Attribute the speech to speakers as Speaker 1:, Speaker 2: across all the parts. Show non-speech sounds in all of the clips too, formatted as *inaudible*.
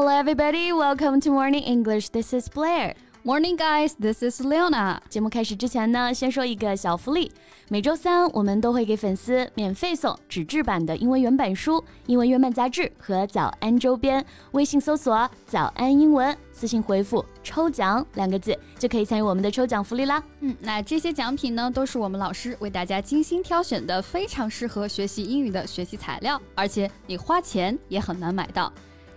Speaker 1: Hello, everybody. Welcome to Morning English. This is Blair.
Speaker 2: Morning, guys. This is Leona.
Speaker 1: 节目开始之前呢，先说一个小福利。每周三我们都会给粉丝免费送纸质版的英文原版书、英文原版杂志和早安周边。微信搜索“早安英文”，私信回复“抽奖”两个字，就可以参与我们的抽奖福利啦。
Speaker 2: 嗯，那这些奖品呢，都是我们老师为大家精心挑选的，非常适合学习英语的学习材料，而且你花钱也很难买到。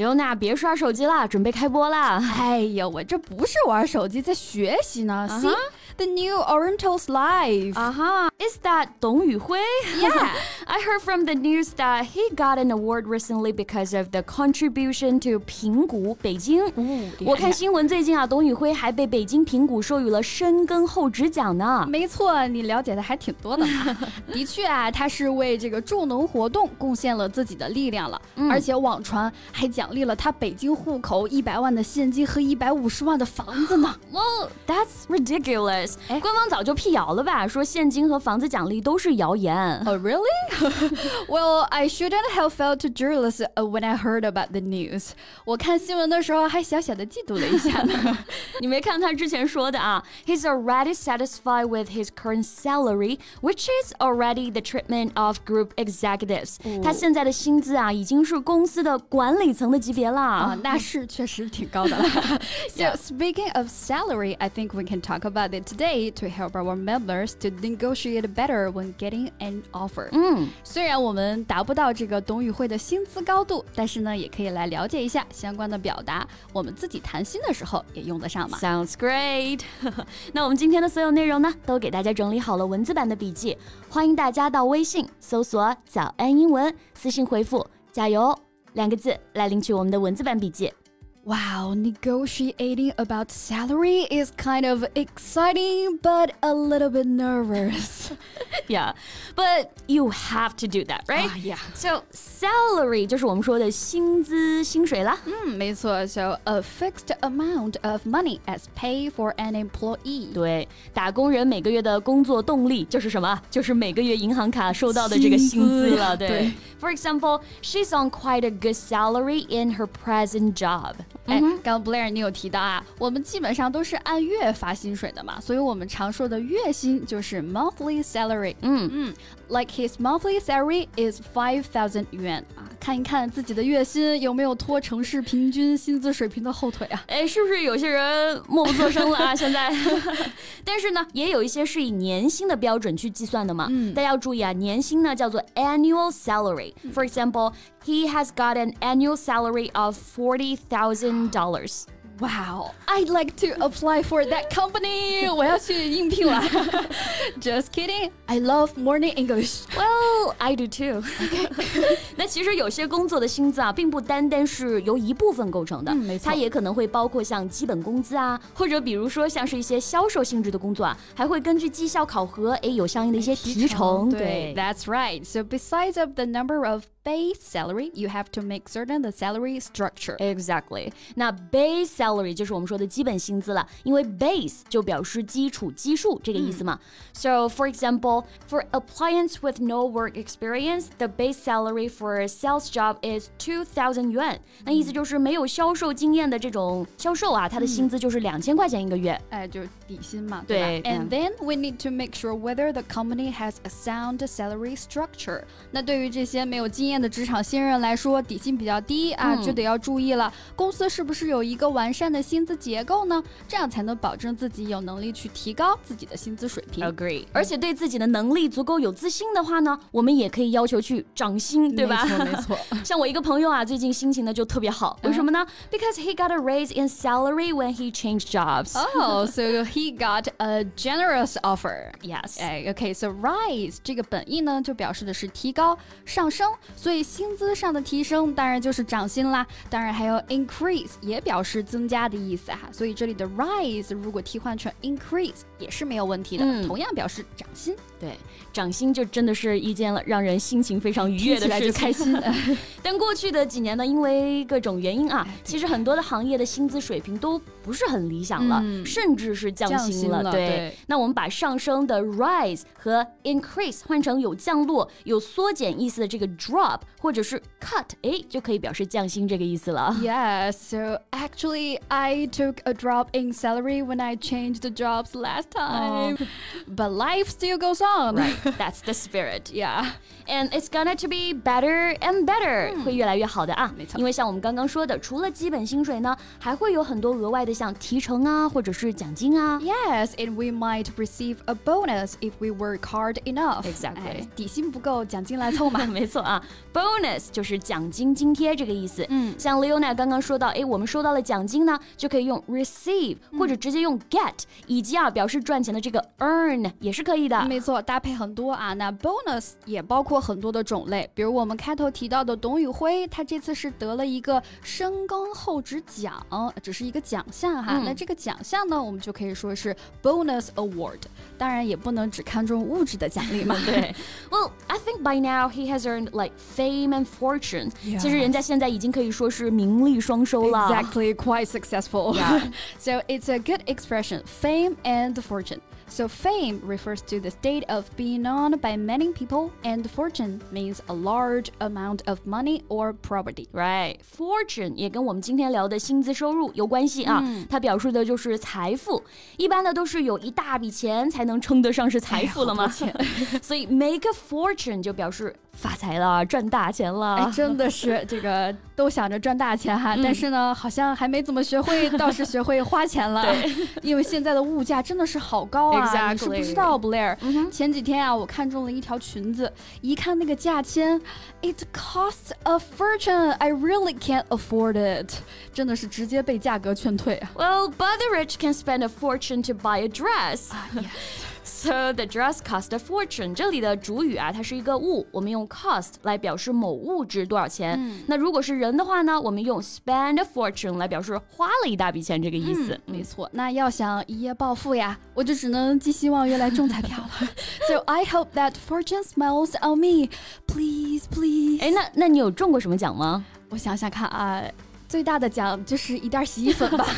Speaker 1: 刘娜，别刷手机啦，准备开播啦！
Speaker 2: 哎呀，我这不是玩手机，在学习呢。See the new Oriental's life.
Speaker 1: Uh-huh. Is that Dong Yuhui?
Speaker 2: Yeah.
Speaker 1: I heard from the news that he got an award recently because of the contribution to 平谷北京。我看新闻最近啊，董宇辉还被北京平谷授予了深耕厚植奖呢。
Speaker 2: 没错，你了解的还挺多的。的确啊，他是为这个助农活动贡献了自己的力量了，而且网传还奖。奖励了他北京户口一百万的现金和一百五十万的房子呢。
Speaker 1: Well, that's ridiculous. 官方早就辟谣了吧，说现金和房子奖励都是谣言。
Speaker 2: Oh, really? *laughs* well, I shouldn't have felt jealous when I heard about the news. 我看新闻的时候还小小的嫉妒了一下呢。
Speaker 1: 你没看他之前说的啊？He's already *laughs* satisfied with his current salary, which is already the treatment of group executives. 他现在的薪资啊，已经是公司的管理层的。 级别啦
Speaker 2: 啊，那是确实挺高的了。so speaking of salary, I think we can talk about it today to help our members to negotiate better when getting an offer. 嗯，虽然我们达不到这个董宇辉的薪资高度，但是呢，也可以来了解一下相关的表达，我们自己谈薪的时候也用得上嘛。
Speaker 1: Sounds great 那我们今天的所有内容呢，都给大家整理好了文字版的笔记，欢迎大家到微信搜索“早安英文”，私信回复“加油”。两个字来领取我们的文字版笔记。
Speaker 2: Wow, negotiating about salary is kind of exciting, but a little bit nervous. *laughs*
Speaker 1: yeah, but you have to do that, right? Uh,
Speaker 2: yeah.
Speaker 1: So salary 就是我们说的薪资薪水啦。
Speaker 2: 嗯，没错。So a fixed amount of money as pay for an employee.
Speaker 1: 对，打工人每个月的工作动力就是什么？就是每个月银行卡收到的这个薪资了。对。For example, she's on quite a good salary in her present job.
Speaker 2: 哎，刚 Blair 你有提到啊，我们基本上都是按月发薪水的嘛，所以我们常说的月薪就是 monthly salary。嗯嗯，like his monthly salary is five thousand yuan 啊，看一看自己的月薪有没有拖城市平均薪资水平的后腿啊？
Speaker 1: 哎，是不是有些人默不作声了啊？现在，但是呢，也有一些是以年薪的标准去计算的嘛。嗯，大家要注意啊，年薪呢叫做 *laughs* *laughs* *laughs* annual salary。For example, he has got an annual salary of forty thousand dollars.
Speaker 2: Wow, I'd like to apply for that company. *laughs* 我要去应聘了。Just *laughs* kidding. I love morning English.
Speaker 1: Well, I do too. Okay. *laughs* 那其实有些工作的薪资啊，并不单单是由一部分构成的，
Speaker 2: 嗯、没错，
Speaker 1: 它也可能会包括像基本工资啊，或者比如说像是一些销售性质的工作啊，还会根据绩效考核，哎，有相应的一些提成。
Speaker 2: 对，That's right. So besides of the number of base salary, you have to make certain the salary structure.
Speaker 1: Exactly. 那 base salary 就是我们说的基本薪资了，因为 base 就表示基础、基数这个意思嘛。So for example, for appliance with no work experience, the base salary for a sales job is two thousand yuan. 那意思就是没有销售经验的这种销售啊，他的薪资就是两千块钱一个月。
Speaker 2: 哎，就是底薪嘛，对吧？And then we need to make sure whether the company has a sound salary structure. 那对于这些没有经验 的职场新人来说，底薪比较低啊，就得要注意了。公司是不是有一个完善的薪资结构呢？这样才能保证自己有能力去提高自己的薪资水平。
Speaker 1: Agree。而且对自己的能力足够有自信的话呢，我们也可以要求去涨薪，对吧？
Speaker 2: 没错，没错。*laughs*
Speaker 1: 像我一个朋友啊，最近心情呢就特别好，为什么呢？Because he got a raise in salary when he changed jobs. *laughs*
Speaker 2: Oh, so he got a generous offer.
Speaker 1: Yes.
Speaker 2: 哎，OK，so rise 这个本意呢，就表示的是提高、上升。所以薪资上的提升当然就是涨薪啦。当然还有 increase 也表示增加的意思哈。所以这里的 rise 如果替换成 increase 也是没有问题的，
Speaker 1: 嗯
Speaker 2: 同样表示涨薪。
Speaker 1: 对，涨薪就真的是一件让人心情非常愉悦的事情。
Speaker 2: 开心。*laughs*
Speaker 1: 但过去的几年呢，因为各种原因啊其实很多的行业的薪资水平都不是很理想了，
Speaker 2: 嗯
Speaker 1: 甚至是降薪
Speaker 2: 了
Speaker 1: 对，
Speaker 2: 对
Speaker 1: 那我们把上升的 rise 和 increase 换成有降落、有缩减意思的这个 drop，或者是 cut，哎，就可以表示降薪这个意思了。
Speaker 2: Yeah, so actually, I took a drop in salary when I changed the jobs last time. But life still goes on.
Speaker 1: Right, *laughs* that's the spirit.
Speaker 2: Yeah.
Speaker 1: And it's gonna to be better and better，、会越来越好的啊。
Speaker 2: 没错
Speaker 1: 因为像我们刚刚说的，除了基本薪水呢，还会有很多额外的像提成啊，或者是奖金啊。
Speaker 2: Yes, and we might receive a bonus if we work hard enough.
Speaker 1: Exactly.
Speaker 2: 哎底薪不够，奖金来凑嘛。
Speaker 1: 没错啊 *laughs*，bonus 就是奖金、津贴这个意思。
Speaker 2: 嗯
Speaker 1: 像 Leona 刚刚说到，哎，我们收到了奖金呢，就可以用 receive、或者直接用 get，以及啊表示赚钱的这个 earn 也是可以的。
Speaker 2: 没错，搭配很多啊。那 bonus 也包括很多的种类，比如我们开头提到的董宇辉，他这次是得了一个深耕厚植奖，只是一个奖项哈。
Speaker 1: 嗯
Speaker 2: 那这个奖项呢，我们就可以说是 bonus award。当然也不能只看重物质的奖励嘛。*laughs*
Speaker 1: 对，Well, I think by now he has earned like fame and fortune.
Speaker 2: Yeah.
Speaker 1: 其实人家现在已经可以说是名利双收了。
Speaker 2: Exactly, quite successful.
Speaker 1: Yeah. *laughs*
Speaker 2: so it's a good expression, fame and fortune. So fame refers to the state of being known by many people, and fortune means a large amount of money or property.
Speaker 1: Right, fortune 也跟我们今天聊的薪资收入有关系啊。它表示的就是财富，一般的都是有一大笔钱才能称得上是财富了嘛。所以 *laughs* make a fortune 就表示 发财了，赚大钱了。
Speaker 2: 哎，真的是这个都想着赚大钱哈，但是呢，好像还没怎么学会，倒是学会花钱了。因为现在的物价真的是好高啊
Speaker 1: Exactly
Speaker 2: 你是不知道，Blair。前几天啊，我看中了一条裙子，一看那个价签，It costs a fortune. I really can't afford it. 真的是直接被价格劝退啊。
Speaker 1: Well, but the rich can spend a fortune to buy a dress. So the dress cost a fortune。这里的主语啊，它是一个物，我们用 cost 来表示某物值多少钱。那如果是人的话呢，我们用 spend a fortune 来表示花了一大笔钱这个意思。
Speaker 2: 没错，那要想一夜暴富呀，我就只能寄希望于来中彩票了。*laughs* so I hope that fortune smiles on me, please, please.
Speaker 1: 哎，那那你有中过什么奖吗
Speaker 2: 我想想看啊，最大的奖就是一袋洗衣粉吧。*laughs*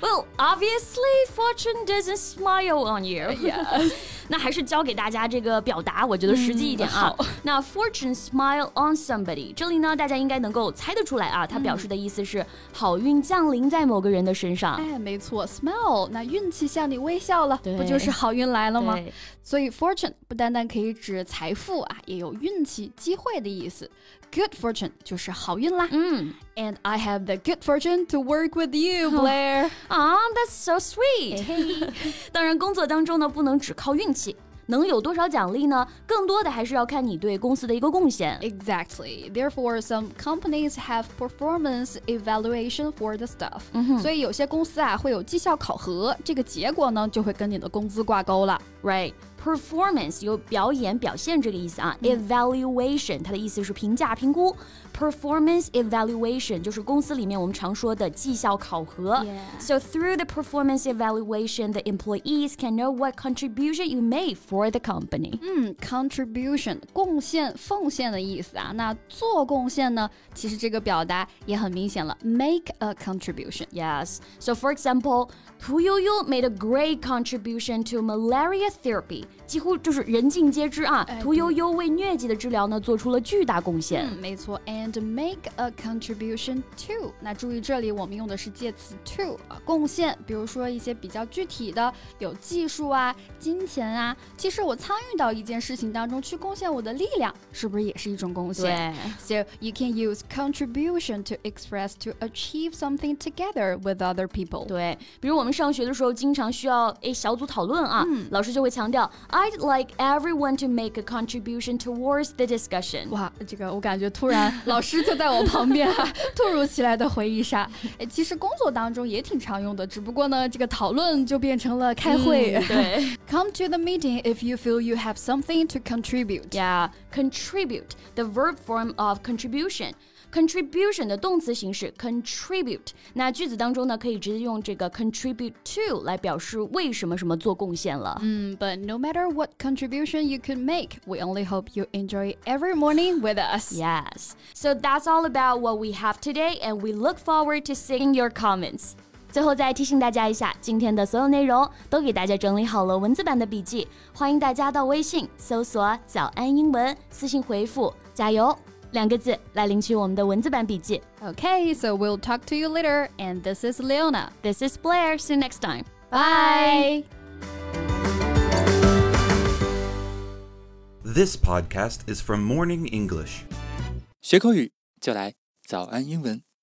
Speaker 1: ？Well, obviously, fortune doesn't smile on you.
Speaker 2: Yes. *laughs*
Speaker 1: 那还是教给大家这个表达，我觉得实际一点啊。那 fortune smile on somebody，这里呢大家应该能够猜得出来啊，它表示的意思是好运降临在某个人的身上。
Speaker 2: 哎，没错，smile，那运气向你微笑了，不就是好运来了吗？所以 fortune 不单单可以指财富啊，也有运气、机会的意思。Good fortune 就是好运啦。
Speaker 1: 嗯
Speaker 2: And I have the good fortune to work with you, Blair.
Speaker 1: 啊，That's so sweet。*laughs* 当然，工作当中呢不能只靠运气，能有多少奖励呢？更多的还是要看你对公司的一个贡献。
Speaker 2: Exactly. Therefore, some companies have performance evaluation for the staff. 所以有些公司啊会有绩效考核，这个结果呢就会跟你的工资挂钩了。
Speaker 1: Right. Performance 有表演、表现这个意思啊。Evaluation 它的意思是评价、评估。Performance evaluation 就是公司里面我们常说的绩效考核。
Speaker 2: Yeah.
Speaker 1: So through the performance evaluation, the employees can know what contribution you made for the company.
Speaker 2: 嗯，contribution 贡献、奉献的意思啊。那做贡献呢，其实这个表达也很明显了，make a contribution。
Speaker 1: Yes. So for example, Tu Youyou made a great contribution to malaria therapy. 几乎就是人尽皆知啊。
Speaker 2: 哎
Speaker 1: 屠呦呦为疟疾的治疗呢做出了巨大贡献。
Speaker 2: 嗯，没错，and make a contribution to。那注意这里我们用的是介词 to 啊，贡献，比如说一些比较具体的，有技术啊、金钱啊。其实我参与到一件事情当中去贡献我的力量，是不是也是一种贡献？
Speaker 1: 对。
Speaker 2: So you can use contribution to express to achieve something together with other people.
Speaker 1: 对，比如我们上学的时候，经常需要诶小组讨论啊，老师就会强调，I'd like everyone to make a contribution towards the discussion。
Speaker 2: 哇，这个我感觉突然老 老师就在我旁边哈、啊，突如其来的回忆杀。哎，其实工作当中也挺常用的，只不过呢，这个讨论就变成了开会。
Speaker 1: 嗯、对
Speaker 2: ，Come to the meeting if you feel you have something to contribute.
Speaker 1: Yeah, contribute, the verb form of contribution. contribution 的动词形式 contribute，那句子当中呢，可以直接用这个 contribute to 来表示为什么什么做贡献了。
Speaker 2: 嗯，But no matter what contribution you could make, we only hope you enjoy every morning with us.
Speaker 1: Yes. So that's all about what we have today, and we look forward to seeing your comments. 最后再提醒大家一下，今天的所有内容都给大家整理好了文字版的笔记，欢迎大家到微信搜索“早安英文”，私信回复“加油”。 两个字来领取我们的文字版笔记。
Speaker 2: Okay, so we'll talk to you later. And this is Leona.
Speaker 1: This is Blair. See you next time.
Speaker 2: Bye.
Speaker 3: This podcast is from Morning English.
Speaker 4: 学口语就来早安英文。